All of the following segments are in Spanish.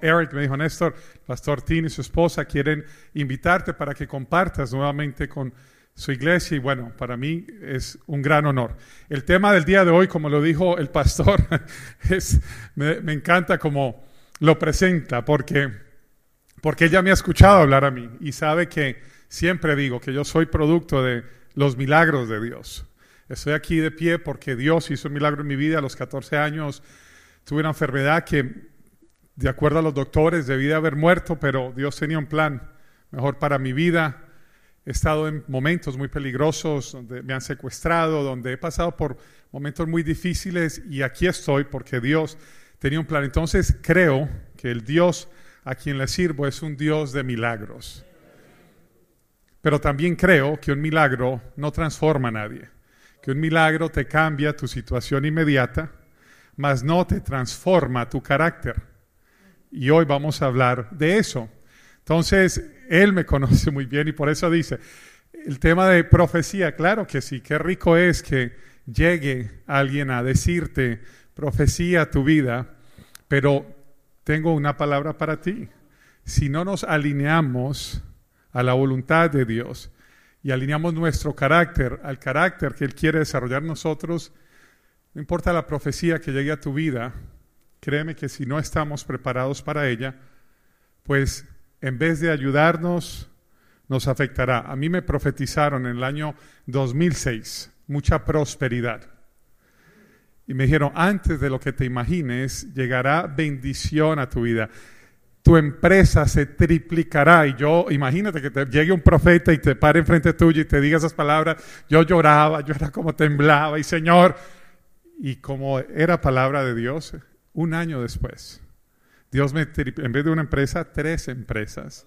Eric me dijo, Néstor, Pastor Tim y su esposa quieren invitarte para que compartas nuevamente con su iglesia y bueno, para mí es un gran honor. El tema del día de hoy, como lo dijo el pastor, es, me, encanta como lo presenta porque, porque ella me ha escuchado hablar a mí y sabe que siempre digo que yo soy producto de los milagros de Dios. Estoy aquí de pie porque Dios hizo un milagro en mi vida a los 14 años. Tuve una enfermedad que de acuerdo a los doctores, debí de haber muerto, pero Dios tenía un plan mejor para mi vida. He estado en momentos muy peligrosos donde me han secuestrado, donde he pasado por momentos muy difíciles y aquí estoy porque Dios tenía un plan. Entonces creo que el Dios a quien le sirvo es un Dios de milagros. Pero también creo que un milagro no transforma a nadie, que un milagro te cambia tu situación inmediata, mas no te transforma tu carácter. Y hoy vamos a hablar de eso. Entonces, él me conoce muy bien y por eso dice, el tema de profecía, claro que sí, qué rico es que llegue alguien a decirte profecía tu vida, pero tengo una palabra para ti. Si no nos alineamos a la voluntad de Dios y alineamos nuestro carácter al carácter que Él quiere desarrollar nosotros, no importa la profecía que llegue a tu vida, créeme que si no estamos preparados para ella, pues en vez de ayudarnos, nos afectará. A mí me profetizaron en el año 2006 mucha prosperidad. Y me dijeron, antes de lo que te imagines, llegará bendición a tu vida. Tu empresa se triplicará. Y yo, imagínate que te llegue un profeta y te pare enfrente tuyo y te diga esas palabras. Yo lloraba, yo era como temblaba. Y Señor, y como era palabra de Dios, un año después, Dios me, en vez de una empresa, tres empresas.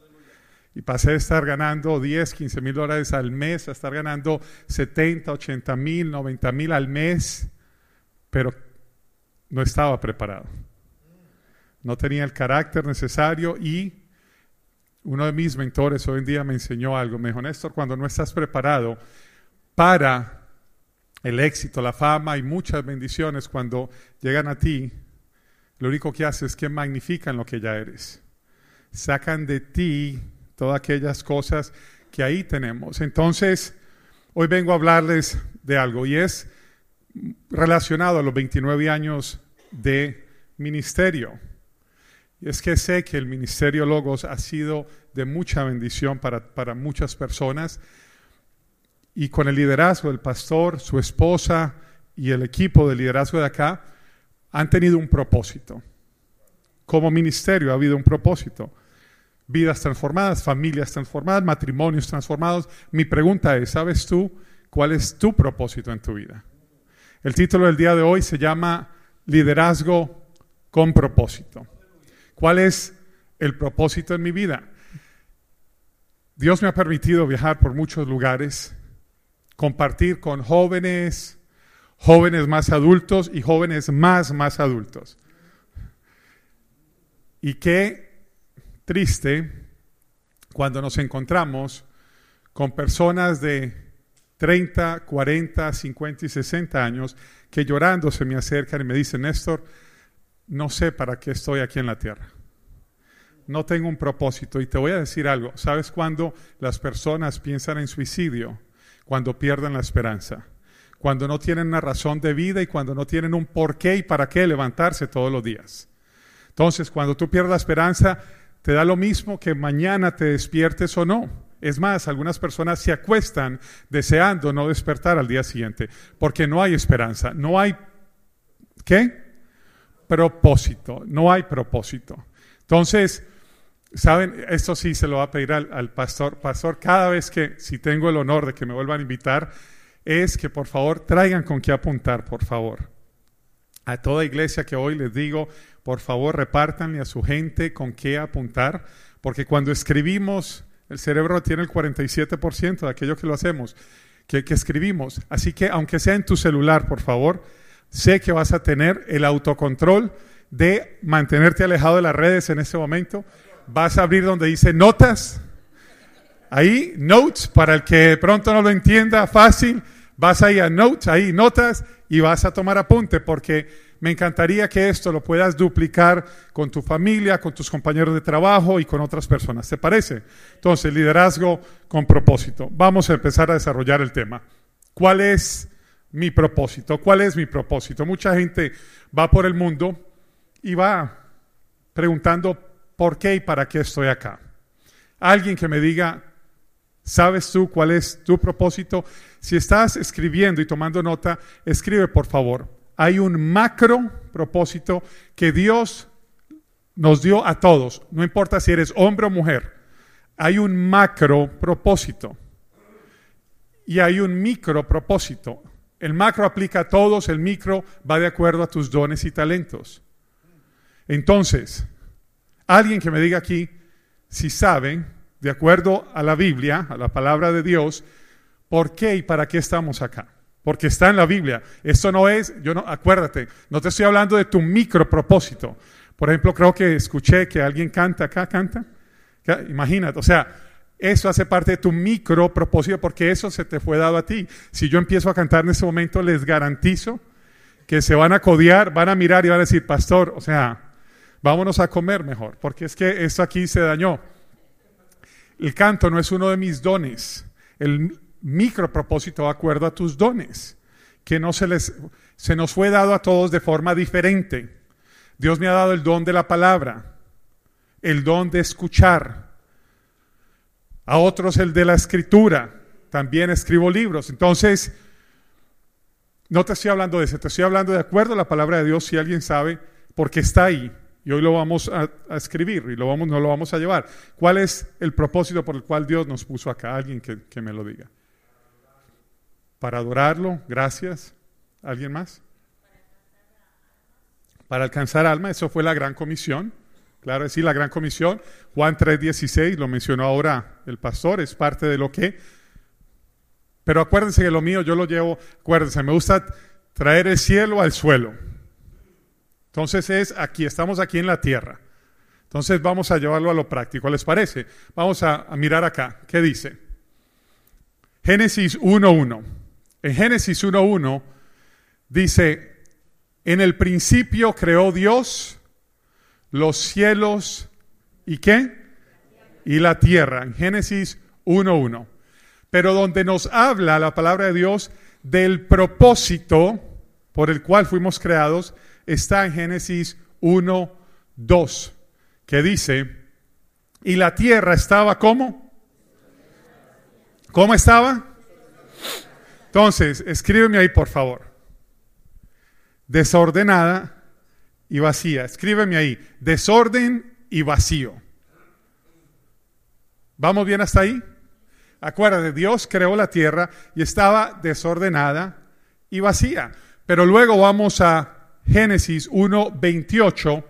Y pasé de estar ganando 10, 15 mil dólares al mes a estar ganando 70, 80 mil, 90 mil al mes, pero no estaba preparado. No tenía el carácter necesario y uno de mis mentores hoy en día me enseñó algo. Me dijo, Néstor, cuando no estás preparado para el éxito, la fama y muchas bendiciones, cuando llegan a ti, lo único que hace es que magnifican lo que ya eres. Sacan de ti todas aquellas cosas que ahí tenemos. Entonces, hoy vengo a hablarles de algo y es relacionado a los 29 años de ministerio. Y es que sé que el Ministerio Logos ha sido de mucha bendición para, para muchas personas y con el liderazgo del pastor, su esposa y el equipo de liderazgo de acá, han tenido un propósito. Como ministerio ha habido un propósito. Vidas transformadas, familias transformadas, matrimonios transformados. Mi pregunta es, ¿sabes tú cuál es tu propósito en tu vida? El título del día de hoy se llama Liderazgo con propósito. ¿Cuál es el propósito en mi vida? Dios me ha permitido viajar por muchos lugares, compartir con jóvenes, jóvenes más adultos y jóvenes más, más adultos. Y qué triste cuando nos encontramos con personas de 30, 40, 50 y 60 años que llorando se me acercan y me dicen, Néstor, no sé para qué estoy aquí en la tierra. No tengo un propósito. Y te voy a decir algo. ¿Sabes cuándo las personas piensan en suicidio? Cuando pierden la esperanza cuando no tienen una razón de vida y cuando no tienen un por qué y para qué levantarse todos los días. Entonces, cuando tú pierdes la esperanza, te da lo mismo que mañana te despiertes o no. Es más, algunas personas se acuestan deseando no despertar al día siguiente, porque no hay esperanza, no hay, ¿qué? Propósito, no hay propósito. Entonces, ¿saben? Esto sí se lo va a pedir al, al pastor. Pastor, cada vez que, si tengo el honor de que me vuelvan a invitar, es que por favor traigan con qué apuntar, por favor. A toda iglesia que hoy les digo, por favor repártanle a su gente con qué apuntar, porque cuando escribimos, el cerebro tiene el 47% de aquello que lo hacemos, que, que escribimos. Así que aunque sea en tu celular, por favor, sé que vas a tener el autocontrol de mantenerte alejado de las redes en este momento. Vas a abrir donde dice notas. Ahí, notes, para el que pronto no lo entienda fácil, vas ahí a notes, ahí notas y vas a tomar apunte porque Me encantaría que esto lo puedas duplicar con tu familia, con tus compañeros de trabajo y con otras personas. ¿Te parece? Entonces, liderazgo con propósito. Vamos a empezar a desarrollar el tema. ¿Cuál es mi propósito? ¿Cuál es mi propósito? Mucha gente va por el mundo y va preguntando por qué y para qué estoy acá. Alguien que me diga, ¿sabes tú cuál es tu propósito? Si estás escribiendo y tomando nota, escribe por favor hay un macro propósito que Dios nos dio a todos, no importa si eres hombre o mujer, hay un macro propósito y hay un micro propósito. El macro aplica a todos, el micro va de acuerdo a tus dones y talentos. Entonces, alguien que me diga aquí si saben, de acuerdo a la Biblia, a la palabra de Dios, por qué y para qué estamos acá porque está en la Biblia. Esto no es, yo no, acuérdate, no te estoy hablando de tu micro propósito. Por ejemplo, creo que escuché que alguien canta acá, canta. Imagínate, o sea, eso hace parte de tu micro propósito porque eso se te fue dado a ti. Si yo empiezo a cantar en ese momento, les garantizo que se van a codear, van a mirar y van a decir, pastor, o sea, vámonos a comer mejor, porque es que esto aquí se dañó. El canto no es uno de mis dones. El, micro propósito de acuerdo a tus dones, que no se les se nos fue dado a todos de forma diferente. Dios me ha dado el don de la palabra, el don de escuchar. A otros el de la escritura. También escribo libros. Entonces, no te estoy hablando de eso, te estoy hablando de acuerdo a la palabra de Dios, si alguien sabe, porque está ahí. Y hoy lo vamos a, escribir y lo vamos, no lo vamos a llevar. ¿Cuál es el propósito por el cual Dios nos puso acá? Alguien que me lo diga para adorarlo, gracias. ¿Alguien más? Para alcanzar alma, eso fue la gran comisión. Claro, sí, la gran comisión. Juan 3:16 lo mencionó ahora el pastor, es parte de lo que. Pero acuérdense que lo mío yo lo llevo, acuérdense, me gusta traer el cielo al suelo. Entonces es aquí, estamos aquí en la tierra. Entonces vamos a llevarlo a lo práctico, ¿les parece? Vamos a, a mirar acá, ¿qué dice? Génesis 1.1. En Génesis 1.1 dice, en el principio creó Dios los cielos y qué? Y la tierra. En Génesis 1.1. Pero donde nos habla la palabra de Dios del propósito por el cual fuimos creados, está en Génesis 1.2, que dice, y la tierra estaba como? ¿Cómo estaba? Entonces, escríbeme ahí, por favor. Desordenada y vacía. Escríbeme ahí. Desorden y vacío. ¿Vamos bien hasta ahí? Acuérdate, Dios creó la tierra y estaba desordenada y vacía. Pero luego vamos a Génesis 1.28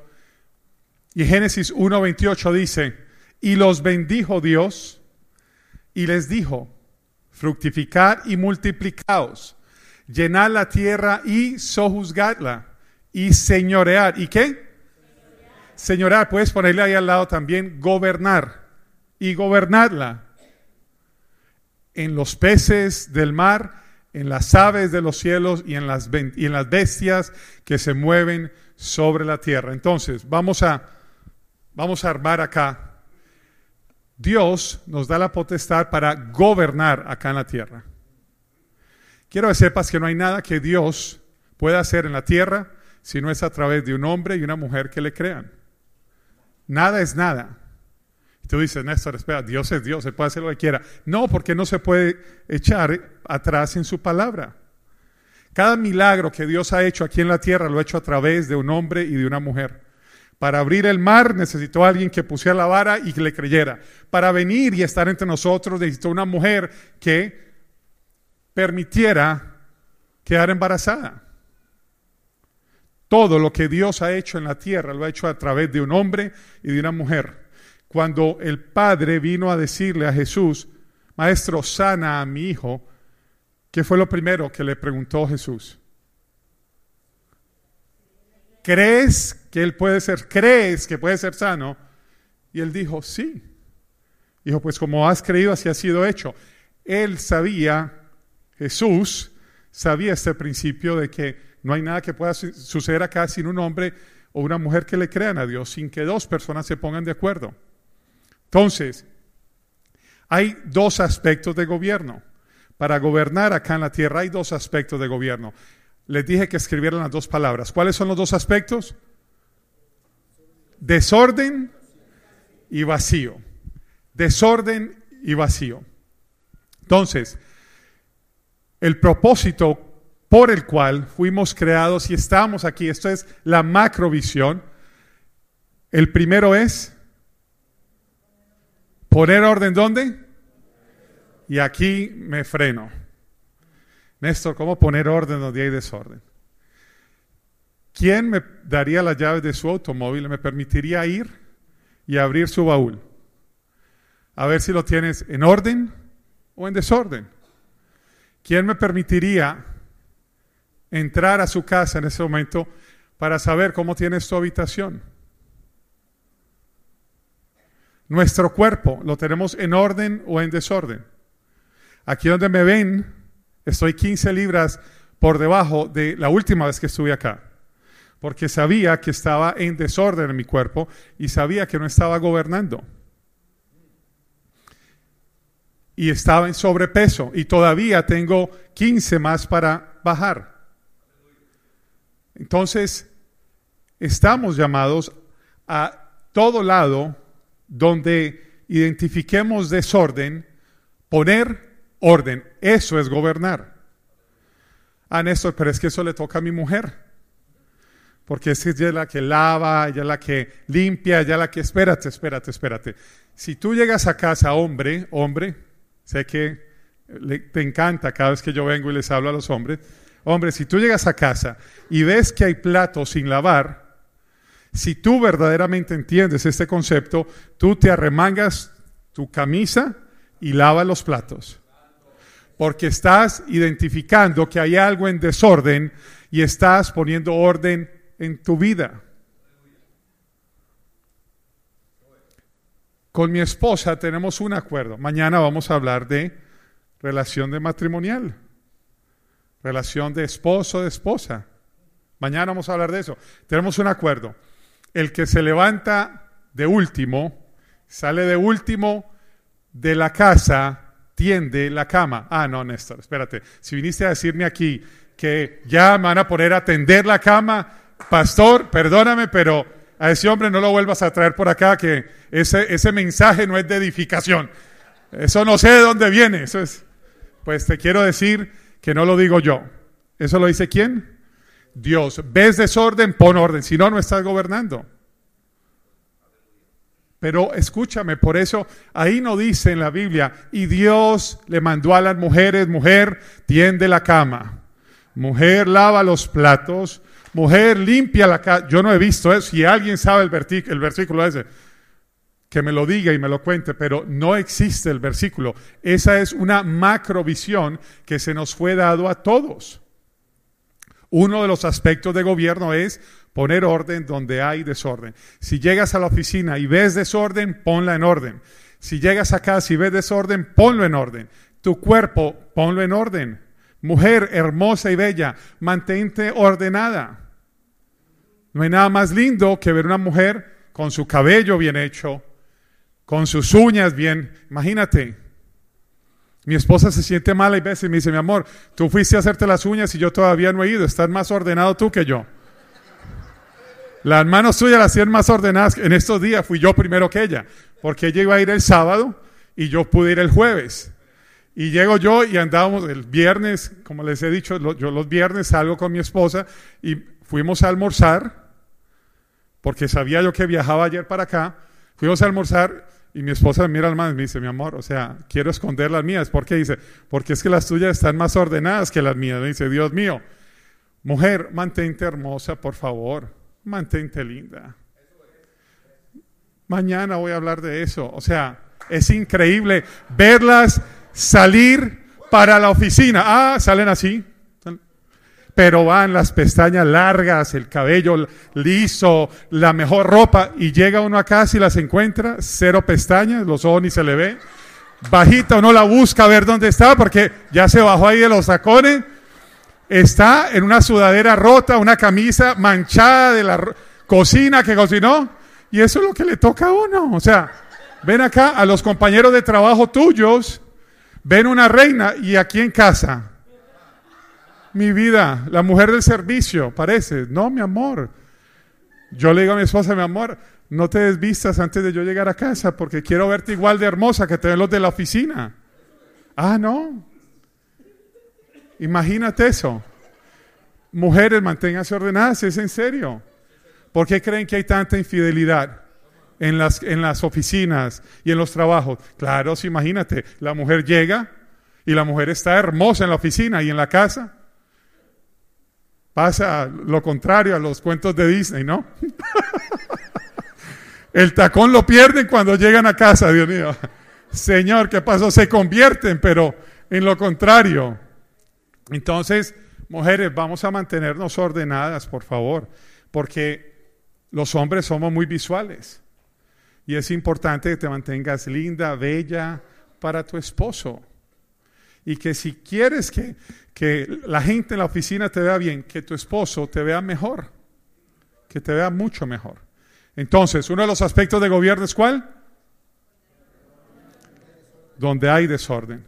y Génesis 1.28 dice, y los bendijo Dios y les dijo, fructificar y multiplicaos, llenar la tierra y sojuzgarla y señorear. ¿Y qué? Señorear, puedes ponerle ahí al lado también gobernar y gobernarla en los peces del mar, en las aves de los cielos y en las, y en las bestias que se mueven sobre la tierra. Entonces, vamos a, vamos a armar acá Dios nos da la potestad para gobernar acá en la tierra. Quiero que sepas que no hay nada que Dios pueda hacer en la tierra si no es a través de un hombre y una mujer que le crean. Nada es nada. Y tú dices, Néstor, espera, Dios es Dios, se puede hacer lo que quiera. No, porque no se puede echar atrás en su palabra. Cada milagro que Dios ha hecho aquí en la tierra lo ha hecho a través de un hombre y de una mujer. Para abrir el mar necesitó alguien que pusiera la vara y que le creyera. Para venir y estar entre nosotros necesitó una mujer que permitiera quedar embarazada. Todo lo que Dios ha hecho en la tierra lo ha hecho a través de un hombre y de una mujer. Cuando el Padre vino a decirle a Jesús, Maestro, sana a mi hijo, ¿qué fue lo primero que le preguntó Jesús? ¿crees que él puede ser, crees que puede ser sano? Y él dijo, sí. Dijo, pues como has creído, así ha sido hecho. Él sabía, Jesús sabía este principio de que no hay nada que pueda suceder acá sin un hombre o una mujer que le crean a Dios, sin que dos personas se pongan de acuerdo. Entonces, hay dos aspectos de gobierno. Para gobernar acá en la tierra hay dos aspectos de gobierno. Les dije que escribieran las dos palabras. ¿Cuáles son los dos aspectos? Desorden y vacío. Desorden y vacío. Entonces, el propósito por el cual fuimos creados y estamos aquí, esto es la macrovisión. El primero es poner orden ¿dónde? Y aquí me freno. Néstor, ¿cómo poner orden donde hay desorden? ¿Quién me daría las llaves de su automóvil y me permitiría ir y abrir su baúl? A ver si lo tienes en orden o en desorden. ¿Quién me permitiría entrar a su casa en ese momento para saber cómo tienes tu habitación? Nuestro cuerpo, ¿lo tenemos en orden o en desorden? Aquí donde me ven, estoy 15 libras por debajo de la última vez que estuve acá, porque sabía que estaba en desorden en mi cuerpo y sabía que no estaba gobernando. Y estaba en sobrepeso y todavía tengo 15 más para bajar. Entonces, estamos llamados a todo lado donde identifiquemos desorden, poner orden. Eso es gobernar. Ah, Néstor, pero es que eso le toca a mi mujer. Porque es ella la que lava, ella la que limpia, ella la que... Espérate, espérate, espérate. Si tú llegas a casa, hombre, hombre, sé que te encanta cada vez que yo vengo y les hablo a los hombres. Hombre, si tú llegas a casa y ves que hay platos sin lavar, si tú verdaderamente entiendes este concepto, tú te arremangas tu camisa y lavas los platos porque estás identificando que hay algo en desorden y estás poniendo orden en tu vida. Con mi esposa tenemos un acuerdo. Mañana vamos a hablar de relación de matrimonial, relación de esposo de esposa. Mañana vamos a hablar de eso. Tenemos un acuerdo. El que se levanta de último, sale de último de la casa tiende la cama. Ah, no, Néstor, espérate. Si viniste a decirme aquí que ya me van a poner a tender la cama, pastor, perdóname, pero a ese hombre no lo vuelvas a traer por acá, que ese, ese mensaje no es de edificación. Eso no sé de dónde viene. Eso es, pues te quiero decir que no lo digo yo. ¿Eso lo dice quién? Dios. ¿Ves desorden? Pon orden. Si no, no estás gobernando. Pero escúchame, por eso ahí no dice en la Biblia, y Dios le mandó a las mujeres, mujer, tiende la cama, mujer, lava los platos, mujer, limpia la casa. Yo no he visto eso. Si alguien sabe el, el versículo ese, que me lo diga y me lo cuente, pero no existe el versículo. Esa es una macrovisión que se nos fue dado a todos. Uno de los aspectos de gobierno es poner orden donde hay desorden. Si llegas a la oficina y ves desorden, ponla en orden. Si llegas a casa y ves desorden, ponlo en orden. Tu cuerpo, ponlo en orden. Mujer hermosa y bella, mantente ordenada. No hay nada más lindo que ver una mujer con su cabello bien hecho, con sus uñas bien. Imagínate, mi esposa se siente mala y veces me dice, mi amor, tú fuiste a hacerte las uñas y yo todavía no he ido, estás más ordenado tú que yo. Las manos suyas las hacían más ordenadas. En estos días fui yo primero que ella, porque ella iba a ir el sábado y yo pude ir el jueves. Y llego yo y andábamos el viernes, como les he dicho, yo los viernes salgo con mi esposa y fuimos a almorzar, porque sabía yo que viajaba ayer para acá. Fuimos a almorzar y mi esposa me mira al mar y me dice, mi amor, o sea, quiero esconder las mías. ¿Por qué? Dice, porque es que las tuyas están más ordenadas que las mías. Me dice, Dios mío, mujer, mantente hermosa, por favor mantente linda. Mañana voy a hablar de eso. O sea, es increíble verlas salir para la oficina. Ah, salen así. Pero van las pestañas largas, el cabello liso, la mejor ropa. Y llega uno a casa y las encuentra, cero pestañas, los ojos ni se le ve. Bajita, uno la busca a ver dónde está porque ya se bajó ahí de los tacones. está en una sudadera rota, una camisa manchada de la cocina que cocinó, y eso es lo que le toca a uno. O sea, ven acá a los compañeros de trabajo tuyos, ven una reina y aquí en casa. Mi vida, la mujer del servicio, parece. No, mi amor. Yo le digo a mi esposa, mi amor, no te desvistas antes de yo llegar a casa porque quiero verte igual de hermosa que te ven los de la oficina. Ah, no. Imagínate eso. Mujeres, manténganse ordenadas, es en serio. ¿Por qué creen que hay tanta infidelidad en las, en las oficinas y en los trabajos? Claro, imagínate, la mujer llega y la mujer está hermosa en la oficina y en la casa. Pasa lo contrario a los cuentos de Disney, ¿no? El tacón lo pierden cuando llegan a casa, Dios mío. Señor, ¿qué pasó? Se convierten, pero en lo contrario. Entonces, mujeres, vamos a mantenernos ordenadas, por favor, porque los hombres somos muy visuales. Y es importante que te mantengas linda, bella para tu esposo. Y que si quieres que, que la gente en la oficina te vea bien, que tu esposo te vea mejor, que te vea mucho mejor. Entonces, uno de los aspectos de gobierno es cuál? Donde hay desorden.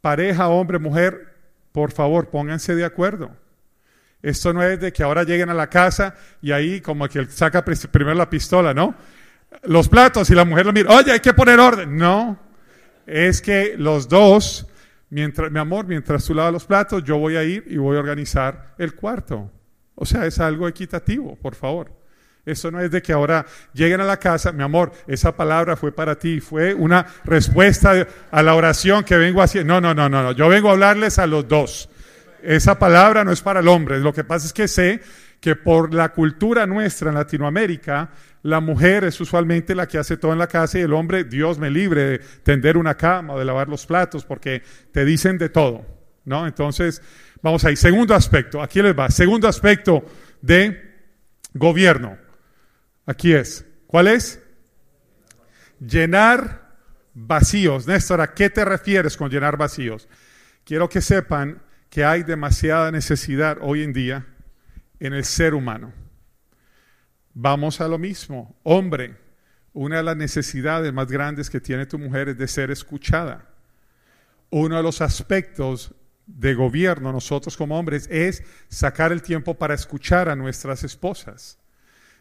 Pareja, hombre, mujer, por favor, pónganse de acuerdo. Esto no es de que ahora lleguen a la casa y ahí como que saca primero la pistola, ¿no? Los platos y la mujer lo mira, oye, hay que poner orden. No, es que los dos, mientras, mi amor, mientras tú lavas los platos, yo voy a ir y voy a organizar el cuarto. O sea, es algo equitativo, por favor. Eso no es de que ahora lleguen a la casa, mi amor, esa palabra fue para ti, fue una respuesta a la oración que vengo haciendo. No, no, no, no, no, yo vengo a hablarles a los dos. Esa palabra no es para el hombre. Lo que pasa es que sé que por la cultura nuestra en Latinoamérica, la mujer es usualmente la que hace todo en la casa y el hombre, Dios me libre de tender una cama de lavar los platos porque te dicen de todo, ¿no? Entonces, vamos ahí. Segundo aspecto, aquí les va. Segundo aspecto de gobierno. Aquí es. ¿Cuál es? Llenar vacíos. Néstor, ¿a qué te refieres con llenar vacíos? Quiero que sepan que hay demasiada necesidad hoy en día en el ser humano. Vamos a lo mismo. Hombre, una de las necesidades más grandes que tiene tu mujer es de ser escuchada. Uno de los aspectos de gobierno nosotros como hombres es sacar el tiempo para escuchar a nuestras esposas.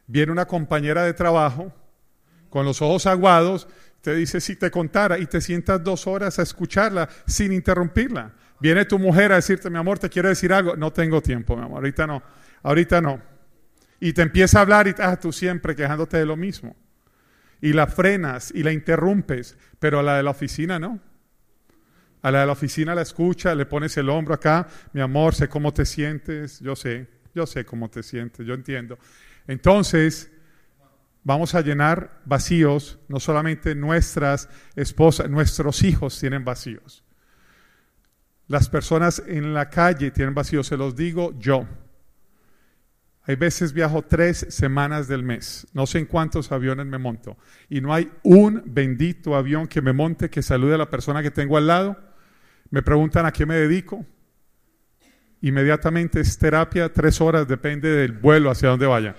Viene una compañera de trabajo con los ojos aguados, te dice si te contara y te sientas dos horas a escucharla sin interrumpirla. Viene tu mujer a decirte, mi amor, te quiero decir algo. No tengo tiempo, mi amor, ahorita no, ahorita no. Y te empieza a hablar y ah, tú siempre quejándote de lo mismo. Y la frenas y la interrumpes, pero a la de la oficina no. A la de la oficina la escucha, le pones el hombro acá, mi amor, sé cómo te sientes, yo sé, yo sé cómo te sientes, yo entiendo. Entonces, vamos a llenar vacíos, no solamente nuestras esposas, nuestros hijos tienen vacíos. Las personas en la calle tienen vacíos, se los digo yo. Hay veces viajo tres semanas del mes, no sé en cuántos aviones me monto, y no hay un bendito avión que me monte que salude a la persona que tengo al lado. Me preguntan a qué me dedico. Inmediatamente es terapia, tres horas, depende del vuelo hacia donde vaya.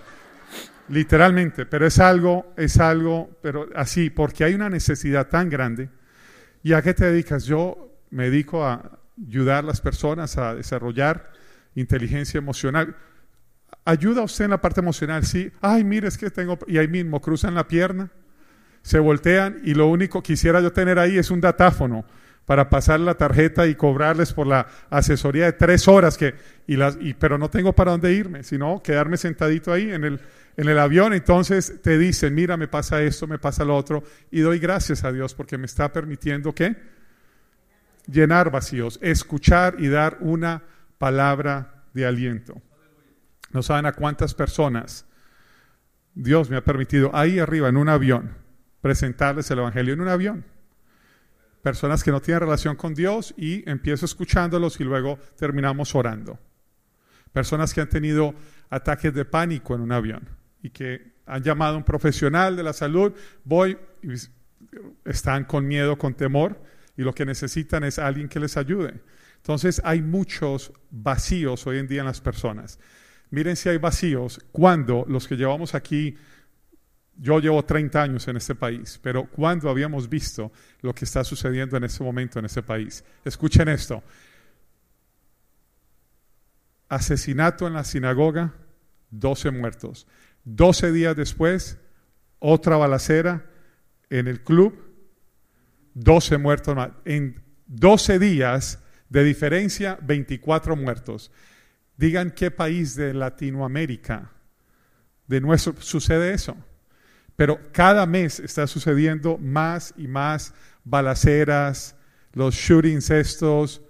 Literalmente, pero es algo, es algo, pero así, porque hay una necesidad tan grande. ¿Y a qué te dedicas? Yo me dedico a ayudar a las personas a desarrollar inteligencia emocional. Ayuda usted en la parte emocional, sí. Ay, mire, es que tengo, y ahí mismo cruzan la pierna, se voltean y lo único que quisiera yo tener ahí es un datáfono para pasar la tarjeta y cobrarles por la asesoría de tres horas, que, y las, y, pero no tengo para dónde irme, sino quedarme sentadito ahí en el, en el avión. Entonces te dicen, mira, me pasa esto, me pasa lo otro, y doy gracias a Dios porque me está permitiendo que llenar vacíos, escuchar y dar una palabra de aliento. No saben a cuántas personas Dios me ha permitido ahí arriba en un avión presentarles el Evangelio en un avión personas que no tienen relación con Dios y empiezo escuchándolos y luego terminamos orando. Personas que han tenido ataques de pánico en un avión y que han llamado a un profesional de la salud, voy, están con miedo, con temor y lo que necesitan es alguien que les ayude. Entonces hay muchos vacíos hoy en día en las personas. Miren si hay vacíos cuando los que llevamos aquí, yo llevo 30 años en este país, pero cuando habíamos visto lo que está sucediendo en este momento en este país. Escuchen esto. Asesinato en la sinagoga, 12 muertos. 12 días después, otra balacera en el club, 12 muertos más. En 12 días de diferencia, 24 muertos. Digan qué país de Latinoamérica de nuestro sucede eso. Pero cada mes está sucediendo más y más balaceras, los shootings estos.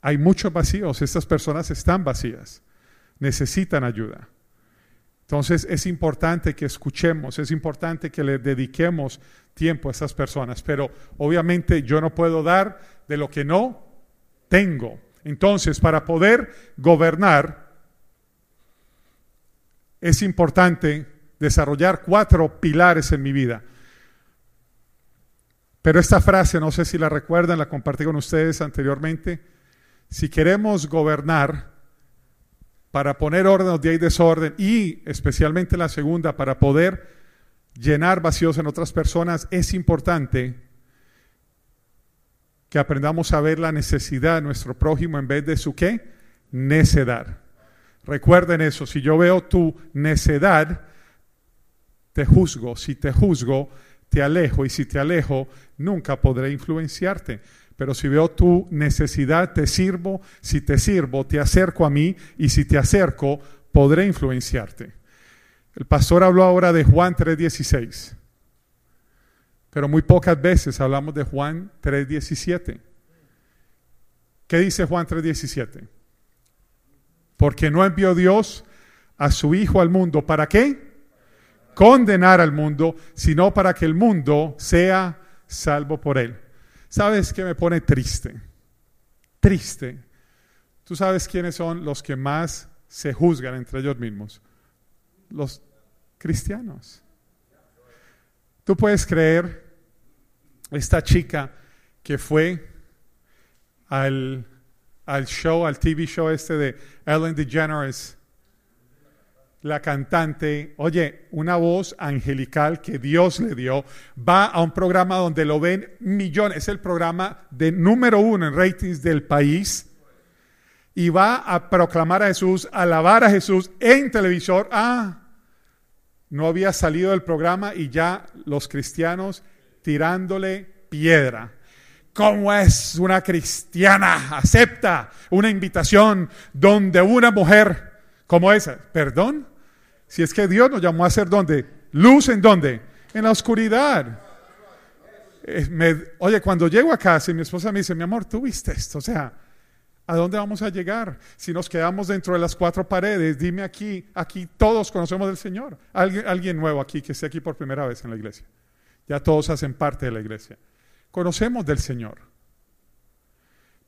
Hay muchos vacíos, estas personas están vacías, necesitan ayuda. Entonces es importante que escuchemos, es importante que le dediquemos tiempo a estas personas, pero obviamente yo no puedo dar de lo que no tengo. Entonces, para poder gobernar, es importante desarrollar cuatro pilares en mi vida. Pero esta frase, no sé si la recuerdan, la compartí con ustedes anteriormente. Si queremos gobernar, para poner orden donde hay desorden y especialmente la segunda, para poder llenar vacíos en otras personas, es importante que aprendamos a ver la necesidad de nuestro prójimo en vez de su qué? Necedad. Recuerden eso, si yo veo tu necedad, te juzgo. Si te juzgo, te alejo. Y si te alejo, nunca podré influenciarte. Pero si veo tu necesidad, te sirvo. Si te sirvo, te acerco a mí. Y si te acerco, podré influenciarte. El pastor habló ahora de Juan 3:16. Pero muy pocas veces hablamos de Juan 3:17. ¿Qué dice Juan 3:17? Porque no envió Dios a su Hijo al mundo. ¿Para qué? Condenar al mundo, sino para que el mundo sea salvo por él. ¿Sabes qué me pone triste? Triste. ¿Tú sabes quiénes son los que más se juzgan entre ellos mismos? Los cristianos. Tú puedes creer esta chica que fue al, al show, al TV show este de Ellen DeGeneres, la cantante, oye, una voz angelical que Dios le dio, va a un programa donde lo ven millones, es el programa de número uno en ratings del país, y va a proclamar a Jesús, alabar a Jesús en televisor. Ah, no había salido del programa y ya los cristianos tirándole piedra. ¿Cómo es una cristiana? Acepta una invitación donde una mujer como esa, perdón, si es que Dios nos llamó a ser donde, luz en donde, en la oscuridad. Eh, oye, cuando llego a casa y mi esposa me dice, mi amor, tú viste esto, o sea, ¿A dónde vamos a llegar? Si nos quedamos dentro de las cuatro paredes, dime aquí, aquí todos conocemos del Señor. Alguien, alguien nuevo aquí que esté aquí por primera vez en la iglesia. Ya todos hacen parte de la iglesia. Conocemos del Señor.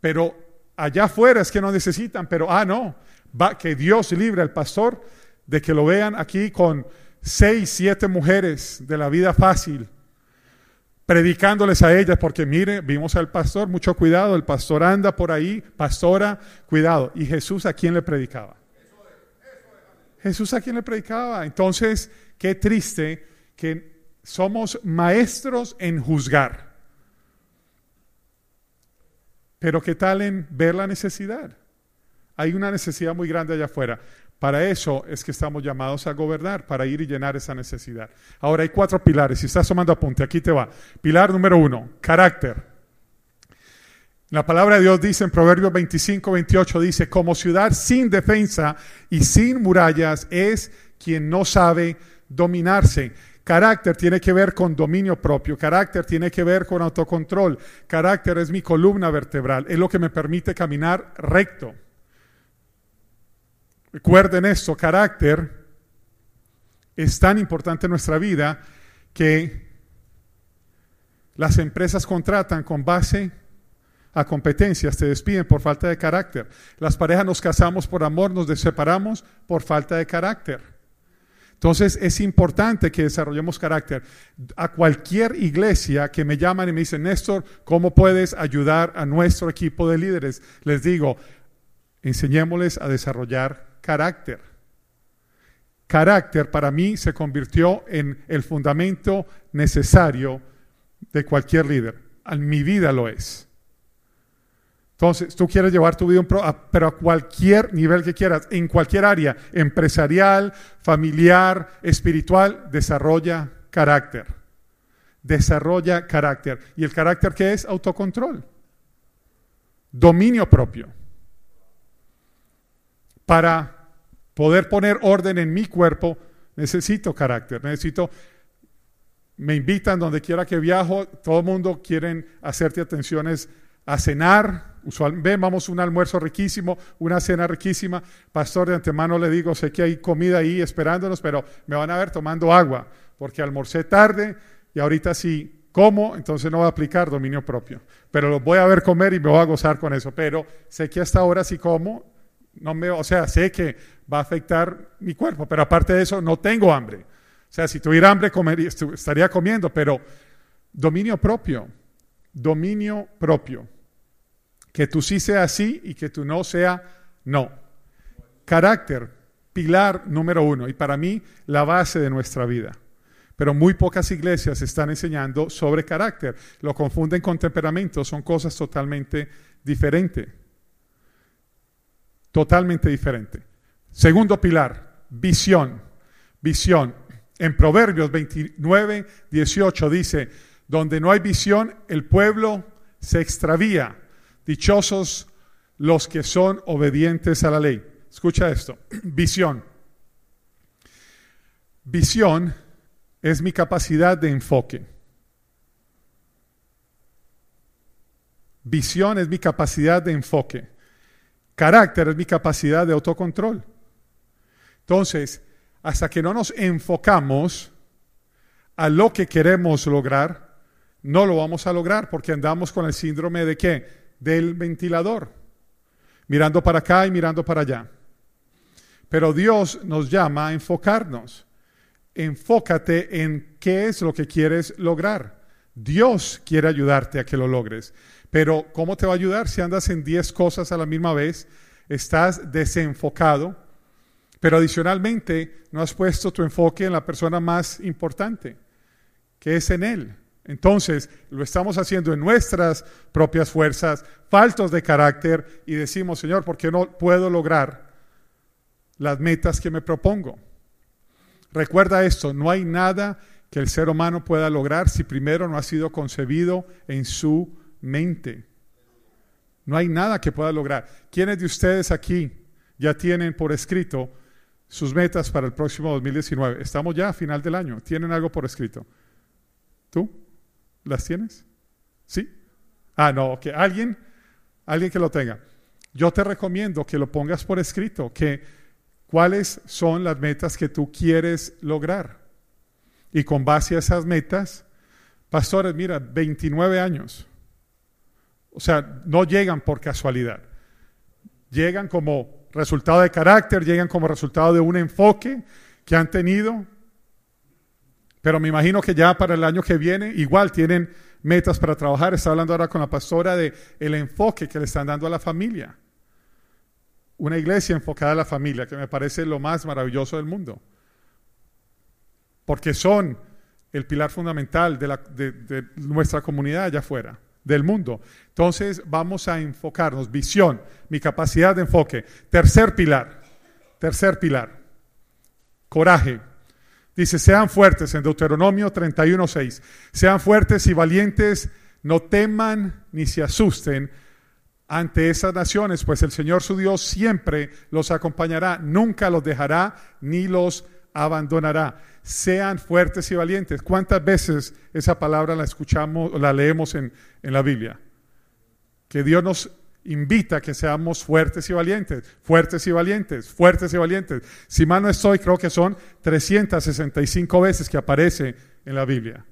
Pero allá afuera es que no necesitan, pero ah, no, va, que Dios libre al pastor de que lo vean aquí con seis, siete mujeres de la vida fácil predicándoles a ellas, porque mire, vimos al pastor, mucho cuidado, el pastor anda por ahí, pastora, cuidado. ¿Y Jesús a quién le predicaba? Jesús a quién le predicaba. Entonces, qué triste que somos maestros en juzgar. Pero ¿qué tal en ver la necesidad? Hay una necesidad muy grande allá afuera. Para eso es que estamos llamados a gobernar, para ir y llenar esa necesidad. Ahora hay cuatro pilares. Si estás tomando apunte, aquí te va. Pilar número uno, carácter. La palabra de Dios dice en Proverbios 25, 28, dice, como ciudad sin defensa y sin murallas es quien no sabe dominarse. Carácter tiene que ver con dominio propio, carácter tiene que ver con autocontrol, carácter es mi columna vertebral, es lo que me permite caminar recto. Recuerden esto, carácter es tan importante en nuestra vida que las empresas contratan con base a competencias, te despiden por falta de carácter. Las parejas nos casamos por amor, nos separamos por falta de carácter. Entonces es importante que desarrollemos carácter. A cualquier iglesia que me llaman y me dicen, Néstor, ¿cómo puedes ayudar a nuestro equipo de líderes? Les digo, enseñémosles a desarrollar carácter. Carácter para mí se convirtió en el fundamento necesario de cualquier líder. En mi vida lo es. Entonces, tú quieres llevar tu vida, pero a cualquier nivel que quieras, en cualquier área, empresarial, familiar, espiritual, desarrolla carácter. Desarrolla carácter. ¿Y el carácter qué es? Autocontrol. Dominio propio. Para poder poner orden en mi cuerpo, necesito carácter. Necesito me invitan donde quiera que viajo, todo el mundo quiere hacerte atenciones a cenar, usualmente vamos un almuerzo riquísimo, una cena riquísima. Pastor, de antemano le digo, sé que hay comida ahí esperándonos, pero me van a ver tomando agua, porque almorcé tarde y ahorita sí como, entonces no voy a aplicar dominio propio. Pero lo voy a ver comer y me voy a gozar con eso. Pero sé que hasta ahora sí como, no me, o sea, sé que va a afectar mi cuerpo, pero aparte de eso no tengo hambre. O sea, si tuviera hambre estaría comiendo, pero dominio propio, dominio propio. Que tú sí sea sí y que tú no sea no. Carácter, pilar número uno y para mí la base de nuestra vida. Pero muy pocas iglesias están enseñando sobre carácter. Lo confunden con temperamento, son cosas totalmente diferentes. Totalmente diferente. Segundo pilar, visión. Visión. En Proverbios 29, 18 dice, donde no hay visión, el pueblo se extravía. Dichosos los que son obedientes a la ley. Escucha esto, visión. Visión es mi capacidad de enfoque. Visión es mi capacidad de enfoque. Carácter es mi capacidad de autocontrol. Entonces, hasta que no nos enfocamos a lo que queremos lograr, no lo vamos a lograr porque andamos con el síndrome de qué? del ventilador, mirando para acá y mirando para allá. Pero Dios nos llama a enfocarnos. Enfócate en qué es lo que quieres lograr. Dios quiere ayudarte a que lo logres. Pero ¿cómo te va a ayudar si andas en 10 cosas a la misma vez? Estás desenfocado. Pero adicionalmente no has puesto tu enfoque en la persona más importante, que es en Él. Entonces, lo estamos haciendo en nuestras propias fuerzas, faltos de carácter, y decimos, Señor, ¿por qué no puedo lograr las metas que me propongo? Recuerda esto, no hay nada que el ser humano pueda lograr si primero no ha sido concebido en su mente. No hay nada que pueda lograr. ¿Quiénes de ustedes aquí ya tienen por escrito sus metas para el próximo 2019? Estamos ya a final del año. ¿Tienen algo por escrito? ¿Tú? ¿Las tienes? ¿Sí? Ah, no, que alguien, alguien que lo tenga. Yo te recomiendo que lo pongas por escrito, que cuáles son las metas que tú quieres lograr. Y con base a esas metas, pastores, mira, 29 años. O sea, no llegan por casualidad. Llegan como resultado de carácter, llegan como resultado de un enfoque que han tenido pero me imagino que ya para el año que viene igual tienen metas para trabajar. Está hablando ahora con la pastora de el enfoque que le están dando a la familia. Una iglesia enfocada a la familia, que me parece lo más maravilloso del mundo. Porque son el pilar fundamental de, de nuestra comunidad allá afuera, del mundo. Entonces vamos a enfocarnos. Visión, mi capacidad de enfoque. Tercer pilar, tercer pilar, coraje. Dice, sean fuertes en Deuteronomio 31.6. Sean fuertes y valientes, no teman ni se asusten ante esas naciones, pues el Señor su Dios siempre los acompañará, nunca los dejará ni los abandonará. Sean fuertes y valientes. ¿Cuántas veces esa palabra la escuchamos, la leemos en, en la Biblia? Que Dios nos invita a que seamos fuertes y valientes, fuertes y valientes, fuertes y valientes. Si mal no estoy, creo que son 365 veces que aparece en la Biblia.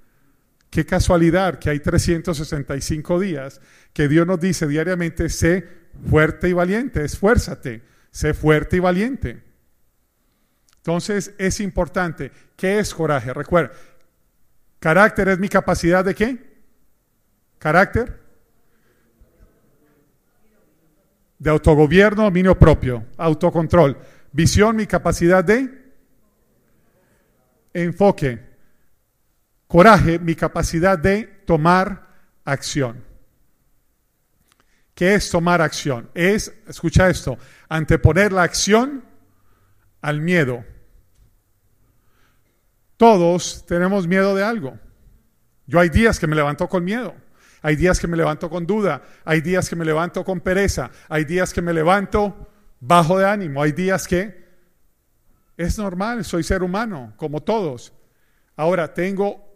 Qué casualidad que hay 365 días que Dios nos dice diariamente, sé fuerte y valiente, esfuérzate, sé fuerte y valiente. Entonces es importante. ¿Qué es coraje? Recuerda, carácter es mi capacidad de qué? Carácter. De autogobierno, dominio propio, autocontrol. Visión, mi capacidad de enfoque. Coraje, mi capacidad de tomar acción. ¿Qué es tomar acción? Es, escucha esto, anteponer la acción al miedo. Todos tenemos miedo de algo. Yo hay días que me levanto con miedo. Hay días que me levanto con duda. Hay días que me levanto con pereza. Hay días que me levanto bajo de ánimo. Hay días que es normal, soy ser humano, como todos. Ahora tengo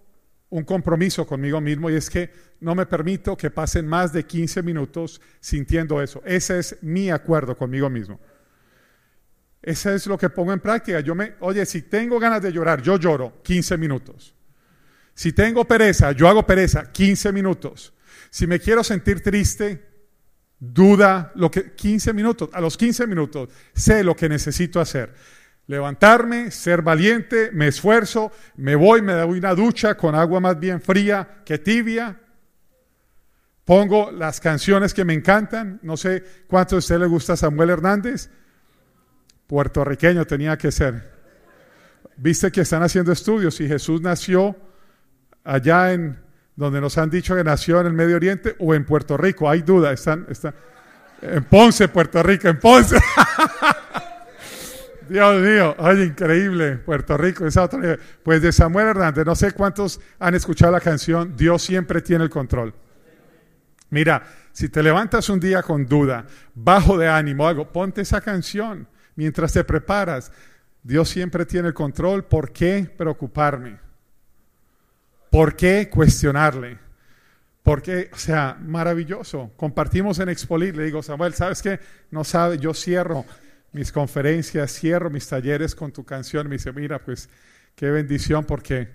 un compromiso conmigo mismo y es que no me permito que pasen más de 15 minutos sintiendo eso. Ese es mi acuerdo conmigo mismo. Ese es lo que pongo en práctica. Yo me, oye, si tengo ganas de llorar, yo lloro 15 minutos. Si tengo pereza, yo hago pereza 15 minutos. Si me quiero sentir triste, duda, lo que 15 minutos, a los 15 minutos sé lo que necesito hacer. Levantarme, ser valiente, me esfuerzo, me voy, me doy una ducha con agua más bien fría que tibia. Pongo las canciones que me encantan. No sé cuántos de ustedes les gusta Samuel Hernández puertorriqueño tenía que ser. Viste que están haciendo estudios y Jesús nació allá en donde nos han dicho que nació en el Medio Oriente o en Puerto Rico. Hay duda, están, están en Ponce, Puerto Rico, en Ponce. Dios mío, oye, increíble, Puerto Rico, esa otra. Pues de Samuel Hernández, no sé cuántos han escuchado la canción Dios siempre tiene el control. Mira, si te levantas un día con duda, bajo de ánimo, algo, ponte esa canción mientras te preparas. Dios siempre tiene el control. ¿Por qué preocuparme? ¿Por qué cuestionarle? Porque, o sea, maravilloso. Compartimos en Expolit. Le digo, Samuel, ¿sabes qué? No sabe, yo cierro mis conferencias, cierro mis talleres con tu canción. Me dice, mira, pues qué bendición porque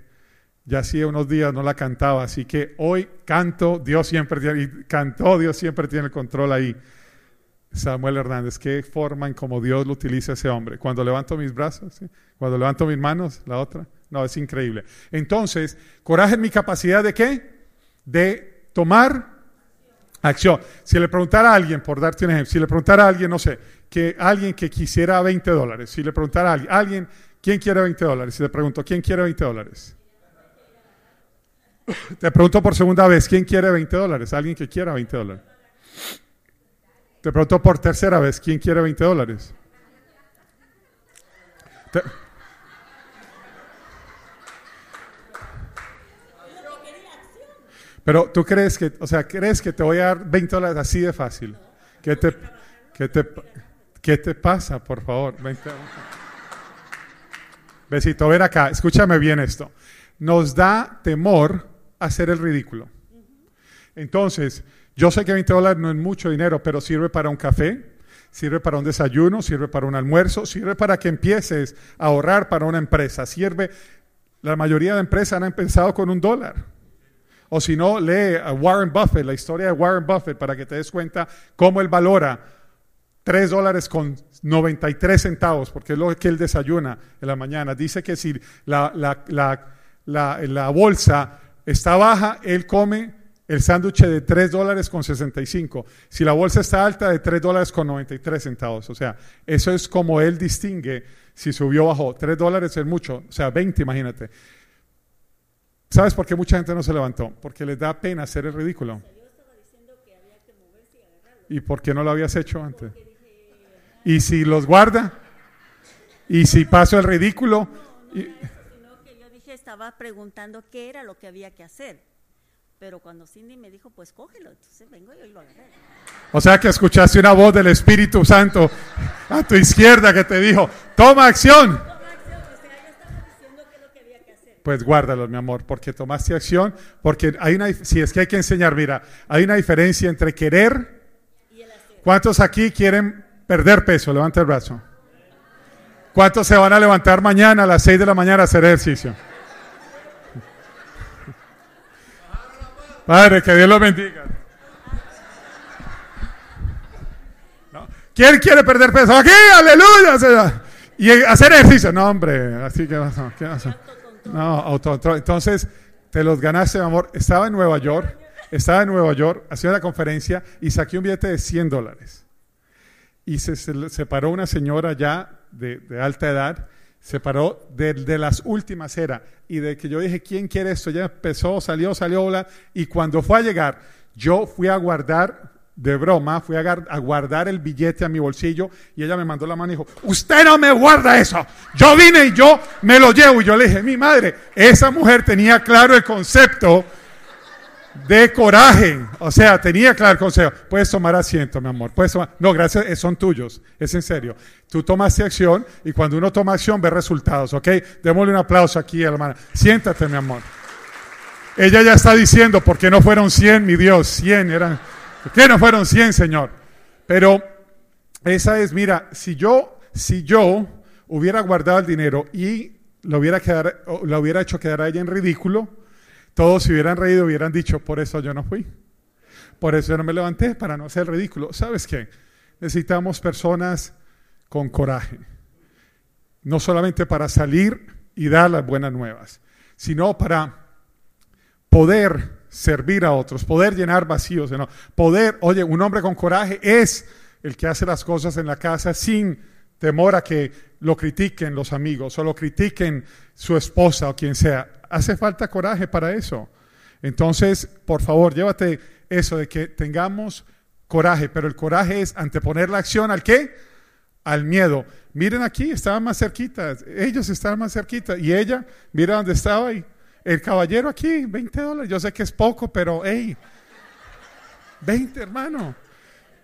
ya hacía unos días no la cantaba. Así que hoy canto, Dios siempre tiene, y cantó, Dios siempre tiene el control ahí. Samuel Hernández, qué forma en cómo Dios lo utiliza ese hombre. Cuando levanto mis brazos, cuando levanto mis manos, la otra. No, es increíble. Entonces, coraje es mi capacidad de qué? De tomar acción. Si le preguntara a alguien, por darte un ejemplo, si le preguntara a alguien, no sé, que alguien que quisiera 20 dólares, si le preguntara a alguien, alguien, ¿quién quiere 20 dólares? Si le pregunto, ¿quién quiere 20 dólares? Te pregunto por segunda vez, ¿quién quiere 20 dólares? Alguien que quiera 20 dólares. Te pregunto por tercera vez, ¿quién quiere 20 dólares? Pero tú crees que, o sea, crees que te voy a dar 20 dólares así de fácil. ¿Qué te, qué te, qué te pasa, por favor? 20 Besito, ver acá, escúchame bien esto. Nos da temor hacer el ridículo. Entonces, yo sé que 20 dólares no es mucho dinero, pero sirve para un café, sirve para un desayuno, sirve para un almuerzo, sirve para que empieces a ahorrar para una empresa. Sirve, la mayoría de empresas han pensado con un dólar. O si no, lee a Warren Buffett, la historia de Warren Buffett, para que te des cuenta cómo él valora 3 dólares con 93 centavos, porque es lo que él desayuna en la mañana. Dice que si la, la bolsa está baja, él come el sándwich de 3 dólares con 65. Si la bolsa está alta, de 3 dólares con 93 centavos. O sea, eso es como él distingue si subió o bajó. 3 dólares es mucho, o sea, 20, imagínate. ¿Sabes por qué mucha gente no se levantó? Porque les da pena hacer el ridículo. ¿Y por qué no lo habías hecho antes? ¿Y si los guarda? ¿Y si paso el ridículo? No, no. Pero cuando Cindy me dijo, pues cógelo, entonces vengo y lo agarré. O sea que escuchaste una voz del Espíritu Santo a tu izquierda que te dijo, toma acción. Toma acción, o sea, ella estaba diciendo qué es lo que había que hacer. Pues guárdalo, mi amor, porque tomaste acción, porque hay una, si es que hay que enseñar, mira, hay una diferencia entre querer. Y el hacer. ¿Cuántos aquí quieren perder peso? Levanta el brazo. ¿Cuántos se van a levantar mañana a las 6 de la mañana a hacer ejercicio? Padre, que Dios lo bendiga. ¿Quién quiere perder peso? Aquí, aleluya. Y hacer ejercicio, no, hombre, así que no, ¿qué? No, autocontrol. Entonces, te los ganaste, mi amor. Estaba en Nueva York, estaba en Nueva York, hacía una conferencia y saqué un billete de 100 dólares. Y se, se, paró una señora ya de alta edad, se paró de, de, las últimas era. Y de que yo dije, ¿quién quiere esto? Ya empezó, salió, salió, hola. Y cuando fue a llegar, yo fui a guardar de broma, fui a, guardar el billete a mi bolsillo y ella me mandó la mano y dijo, usted no me guarda eso. Yo vine y yo me lo llevo. Y yo le dije, mi madre, esa mujer tenía claro el concepto de coraje. O sea, tenía claro el concepto. Puedes tomar asiento, mi amor. Puedes tomar. No, gracias, eh, son tuyos. Es en serio. Tú tomaste acción y cuando uno toma acción ve resultados, ¿ok? Démosle un aplauso aquí, hermana. Siéntate, mi amor. Ella ya está diciendo, ¿por qué no fueron 100, mi Dios? 100 eran... ¿Qué no fueron 100, Señor? Pero esa es, mira, si yo, si yo hubiera guardado el dinero y lo hubiera, lo hubiera hecho quedar a ella en ridículo, todos se hubieran reído, hubieran dicho, por eso yo no fui. Por eso yo no me levanté, para no hacer ridículo. ¿Sabes qué? Necesitamos personas con coraje. No solamente para salir y dar las buenas nuevas, sino para poder servir a otros, poder llenar vacíos, ¿no? poder, oye, un hombre con coraje es el que hace las cosas en la casa sin temor a que lo critiquen los amigos o lo critiquen su esposa o quien sea. Hace falta coraje para eso. Entonces, por favor, llévate eso de que tengamos coraje, pero el coraje es anteponer la acción al qué? Al miedo. Miren aquí, estaban más cerquita, ellos estaban más cerquita y ella, mira dónde estaba ahí el caballero aquí, 20 dólares. Yo sé que es poco, pero hey, 20 hermano.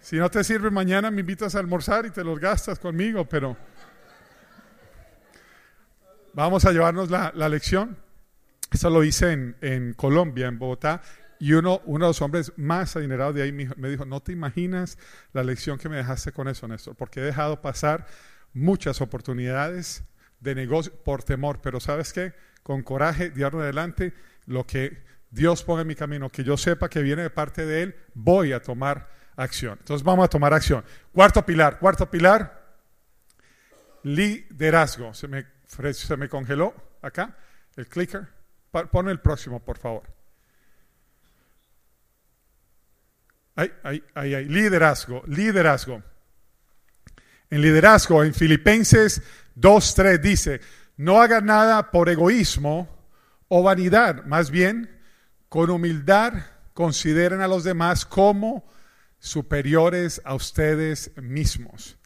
Si no te sirve mañana me invitas a almorzar y te los gastas conmigo, pero vamos a llevarnos la, lección. Eso lo hice en, en, Colombia, en Bogotá, y uno, uno de los hombres más adinerados de ahí me dijo, no te imaginas la lección que me dejaste con eso, Néstor, porque he dejado pasar muchas oportunidades de negocio por temor, pero ¿sabes qué? con coraje, de adelante, lo que Dios ponga en mi camino, que yo sepa que viene de parte de Él, voy a tomar acción. Entonces vamos a tomar acción. Cuarto pilar, cuarto pilar, liderazgo. Se me, se me congeló acá el clicker. Ponme el próximo, por favor. Ahí, ahí, ahí, ahí. Liderazgo, liderazgo. En liderazgo, en Filipenses 2.3 dice, no hagan nada por egoísmo o vanidad, más bien con humildad consideren a los demás como superiores a ustedes mismos.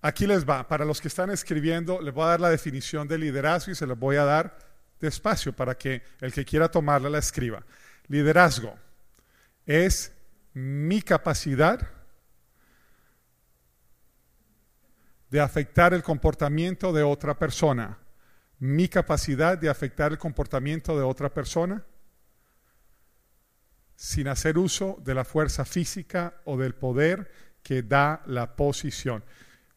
Aquí les va, para los que están escribiendo, les voy a dar la definición de liderazgo y se les voy a dar despacio para que el que quiera tomarla la escriba. Liderazgo es mi capacidad de afectar el comportamiento de otra persona, mi capacidad de afectar el comportamiento de otra persona sin hacer uso de la fuerza física o del poder que da la posición.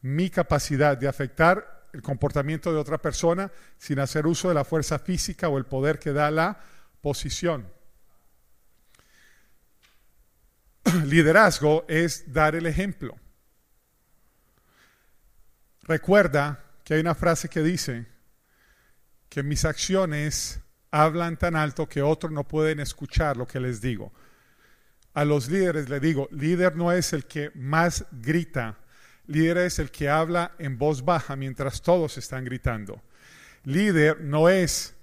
Mi capacidad de afectar el comportamiento de otra persona sin hacer uso de la fuerza física o el poder que da la posición. Liderazgo es dar el ejemplo. Recuerda que hay una frase que dice que mis acciones hablan tan alto que otros no pueden escuchar lo que les digo. A los líderes le digo, líder no es el que más grita, líder es el que habla en voz baja mientras todos están gritando. Líder no es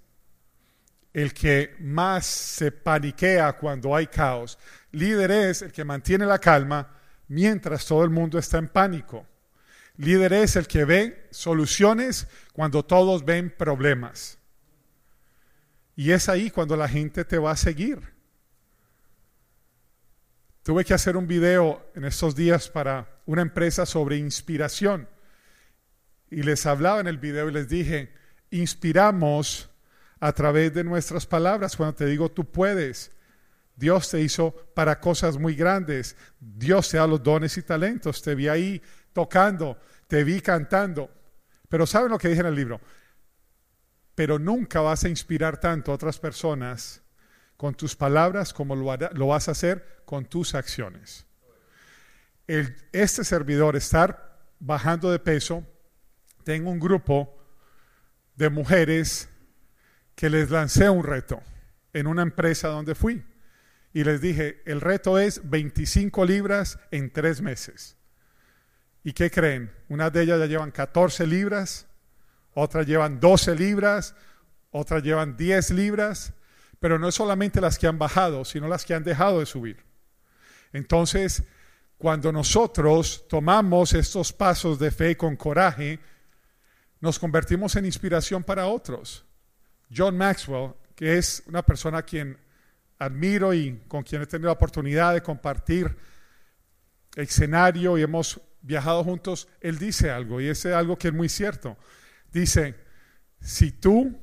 el que más se paniquea cuando hay caos. Líder es el que mantiene la calma mientras todo el mundo está en pánico. Líder es el que ve soluciones cuando todos ven problemas. Y es ahí cuando la gente te va a seguir. Tuve que hacer un video en estos días para una empresa sobre inspiración. Y les hablaba en el video y les dije, inspiramos a través de nuestras palabras. Cuando te digo tú puedes, Dios te hizo para cosas muy grandes. Dios te da los dones y talentos. Te vi ahí tocando, te vi cantando. Pero ¿saben lo que dije en el libro? Pero nunca vas a inspirar tanto a otras personas con tus palabras como lo, vas a hacer con tus acciones. Este servidor estar bajando de peso tengo un grupo de mujeres que les lancé un reto en una empresa donde fui. Y les dije, el reto es 25 libras en tres meses. ¿Y qué creen? Unas de ellas ya llevan 14 libras, otras llevan 12 libras, otras llevan 10 libras, pero no es solamente las que han bajado, sino las que han dejado de subir. Entonces, cuando nosotros tomamos estos pasos de fe con coraje, nos convertimos en inspiración para otros. John Maxwell, que es una persona a quien admiro y con quien he tenido la oportunidad de compartir escenario y hemos viajado juntos, él dice algo, y ese algo que es muy cierto. Dice, si tú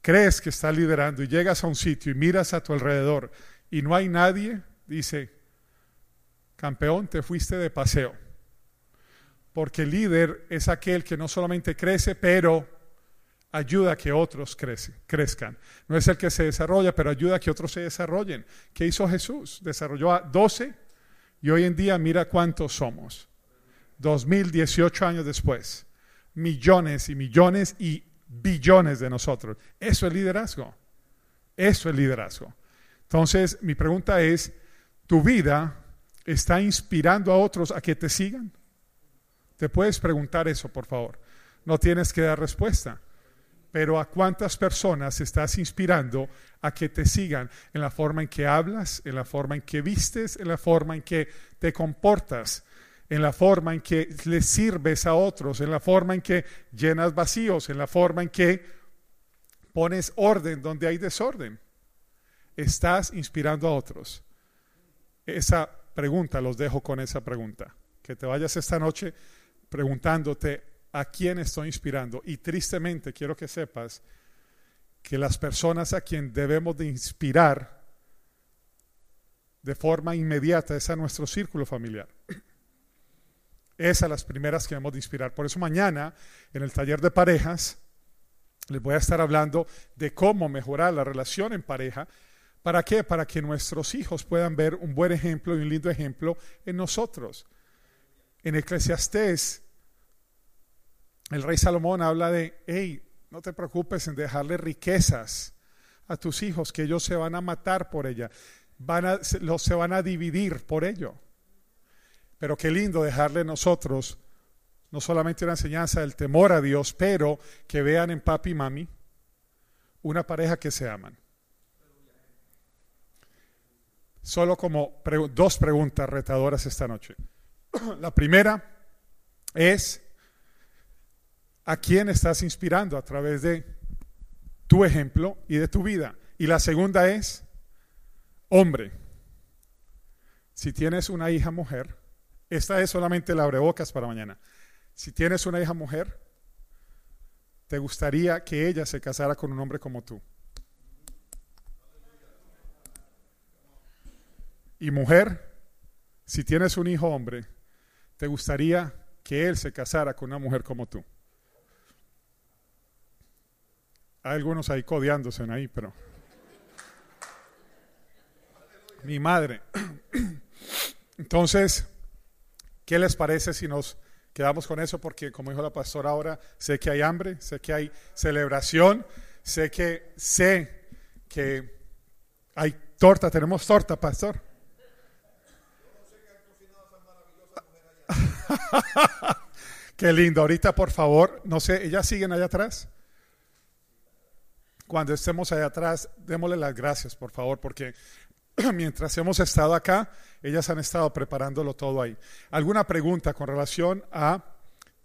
crees que estás liderando y llegas a un sitio y miras a tu alrededor y no hay nadie, dice, campeón, te fuiste de paseo. Porque el líder es aquel que no solamente crece, pero ayuda a que otros crezcan. No es el que se desarrolla, pero ayuda a que otros se desarrollen. ¿Qué hizo Jesús? Desarrolló a 12 y hoy en día mira cuántos somos. 2018 años después. Millones y millones y billones de nosotros. Eso es liderazgo. Eso es liderazgo. Entonces, mi pregunta es, ¿tu vida está inspirando a otros a que te sigan? Te puedes preguntar eso, por favor. No tienes que dar respuesta pero a cuántas personas estás inspirando a que te sigan en la forma en que hablas, en la forma en que vistes, en la forma en que te comportas, en la forma en que le sirves a otros, en la forma en que llenas vacíos, en la forma en que pones orden donde hay desorden. Estás inspirando a otros. Esa pregunta, los dejo con esa pregunta. Que te vayas esta noche preguntándote a quién estoy inspirando. Y tristemente quiero que sepas que las personas a quien debemos de inspirar de forma inmediata es a nuestro círculo familiar. Es a las primeras que debemos de inspirar. Por eso mañana en el taller de parejas les voy a estar hablando de cómo mejorar la relación en pareja. ¿Para qué? Para que nuestros hijos puedan ver un buen ejemplo y un lindo ejemplo en nosotros. En Eclesiastés el rey Salomón habla de, hey, no te preocupes en dejarle riquezas a tus hijos, que ellos se van a matar por ella, van a, los, se van a dividir por ello. Pero qué lindo dejarle nosotros no solamente una enseñanza del temor a Dios, pero que vean en papi y mami una pareja que se aman. Solo como dos preguntas retadoras esta noche. La primera es, a quién estás inspirando a través de tu ejemplo y de tu vida. Y la segunda es, hombre, si tienes una hija mujer, esta es solamente la abrebocas para mañana. Si tienes una hija mujer, te gustaría que ella se casara con un hombre como tú. Y mujer, si tienes un hijo hombre, te gustaría que él se casara con una mujer como tú. Hay algunos ahí codeándose en ahí, pero. Mi madre. Entonces, ¿qué les parece si nos quedamos con eso? Porque, como dijo la pastora ahora, sé que hay hambre, sé que hay celebración, sé que sé que hay torta, tenemos torta, pastor. Qué lindo. Ahorita, por favor, no sé, ¿ellas siguen allá atrás? cuando estemos allá atrás, démosle las gracias, por favor, porque mientras hemos estado acá, ellas han estado preparándolo todo ahí. ¿Alguna pregunta con relación a,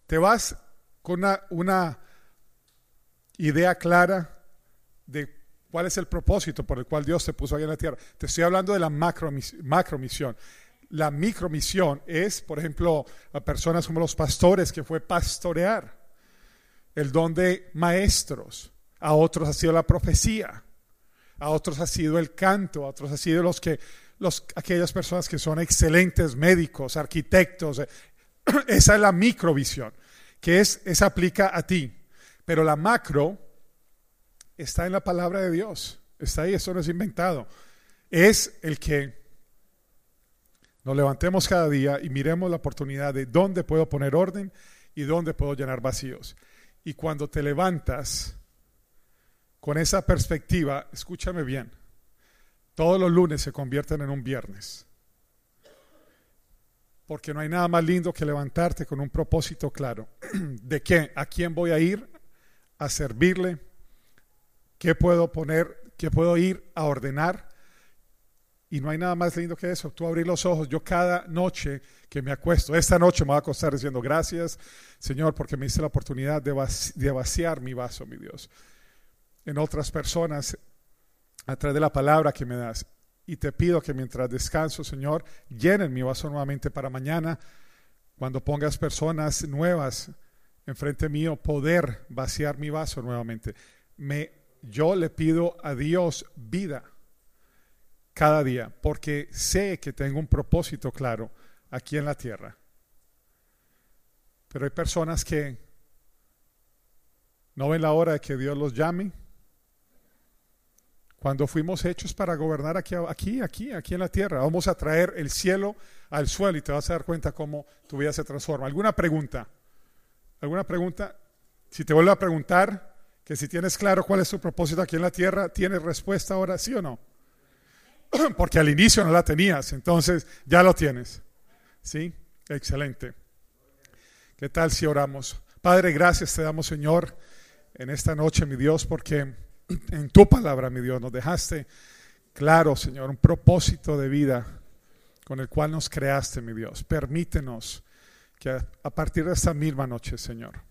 te vas con una, idea clara de cuál es el propósito por el cual Dios te puso ahí en la tierra? Te estoy hablando de la macro, macro misión. La micromisión es, por ejemplo, a personas como los pastores, que fue pastorear, el don de maestros, a otros ha sido la profecía, a otros ha sido el canto, a otros ha sido los que, los, aquellas personas que son excelentes médicos, arquitectos. Esa es la microvisión, que es, esa aplica a ti. Pero la macro está en la palabra de Dios, está ahí, eso no es inventado. Es el que nos levantemos cada día y miremos la oportunidad de dónde puedo poner orden y dónde puedo llenar vacíos. Y cuando te levantas con esa perspectiva, escúchame bien, todos los lunes se convierten en un viernes. Porque no hay nada más lindo que levantarte con un propósito claro de qué, a quién voy a ir a servirle, qué puedo poner, qué puedo ir a ordenar. Y no hay nada más lindo que eso. Tú abrir los ojos. Yo cada noche que me acuesto, esta noche me voy a acostar diciendo gracias, Señor, porque me hice la oportunidad de, de vaciar mi vaso, mi Dios, en otras personas a través de la palabra que me das. Y te pido que mientras descanso, Señor, llenen mi vaso nuevamente para mañana, cuando pongas personas nuevas enfrente mío, poder vaciar mi vaso nuevamente. Me, yo le pido a Dios vida cada día, porque sé que tengo un propósito claro aquí en la tierra. Pero hay personas que no ven la hora de que Dios los llame cuando fuimos hechos para gobernar aquí, aquí, aquí, aquí en la tierra. Vamos a traer el cielo al suelo y te vas a dar cuenta cómo tu vida se transforma. ¿Alguna pregunta? ¿Alguna pregunta? Si te vuelvo a preguntar, que si tienes claro cuál es tu propósito aquí en la tierra, ¿tienes respuesta ahora, sí o no? Porque al inicio no la tenías, entonces ya lo tienes. ¿Sí? Excelente. ¿Qué tal si oramos? Padre, gracias te damos, Señor, en esta noche, mi Dios, porque en tu palabra, mi Dios, nos dejaste claro, Señor, un propósito de vida con el cual nos creaste, mi Dios. Permítenos que a partir de esta misma noche, Señor,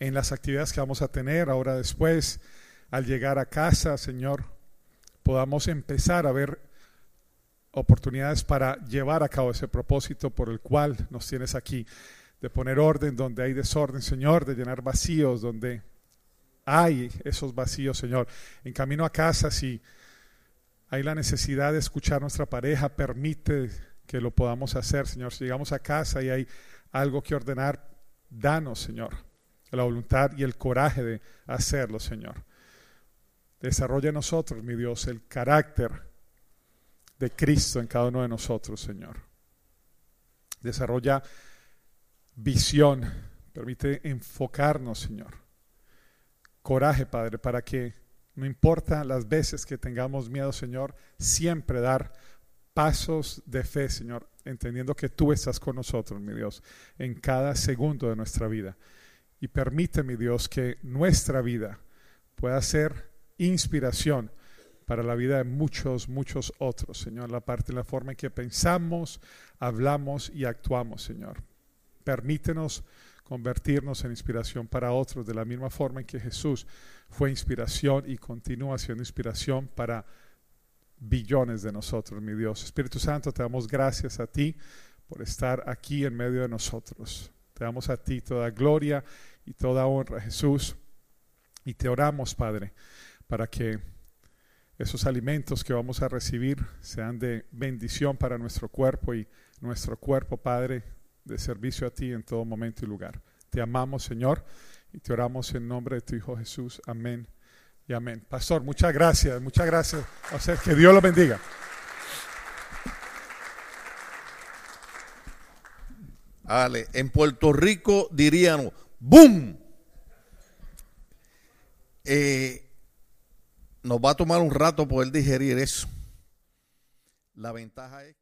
en las actividades que vamos a tener ahora después, al llegar a casa, Señor, podamos empezar a ver oportunidades para llevar a cabo ese propósito por el cual nos tienes aquí, de poner orden donde hay desorden, Señor, de llenar vacíos donde hay esos vacíos, Señor. En camino a casa, si hay la necesidad de escuchar nuestra pareja, permite que lo podamos hacer, Señor. Si llegamos a casa y hay algo que ordenar, danos, Señor, la voluntad y el coraje de hacerlo, Señor. Desarrolla en nosotros, mi Dios, el carácter de Cristo en cada uno de nosotros, Señor. Desarrolla visión, permite enfocarnos, Señor coraje, Padre, para que no importa las veces que tengamos miedo, Señor, siempre dar pasos de fe, Señor, entendiendo que tú estás con nosotros, mi Dios, en cada segundo de nuestra vida. Y permite, mi Dios, que nuestra vida pueda ser inspiración para la vida de muchos, muchos otros, Señor, la parte, la forma en que pensamos, hablamos y actuamos, Señor. Permítenos convertirnos en inspiración para otros, de la misma forma en que Jesús fue inspiración y continúa siendo inspiración para billones de nosotros, mi Dios. Espíritu Santo, te damos gracias a ti por estar aquí en medio de nosotros. Te damos a ti toda gloria y toda honra, Jesús. Y te oramos, Padre, para que esos alimentos que vamos a recibir sean de bendición para nuestro cuerpo y nuestro cuerpo, Padre, de servicio a ti en todo momento y lugar. Te amamos, Señor, y te oramos en nombre de tu Hijo Jesús. Amén y amén. Pastor, muchas gracias, muchas gracias. O sea, que Dios lo bendiga. Ale, en Puerto Rico dirían, ¡boom! Eh, nos va a tomar un rato poder digerir eso. La ventaja es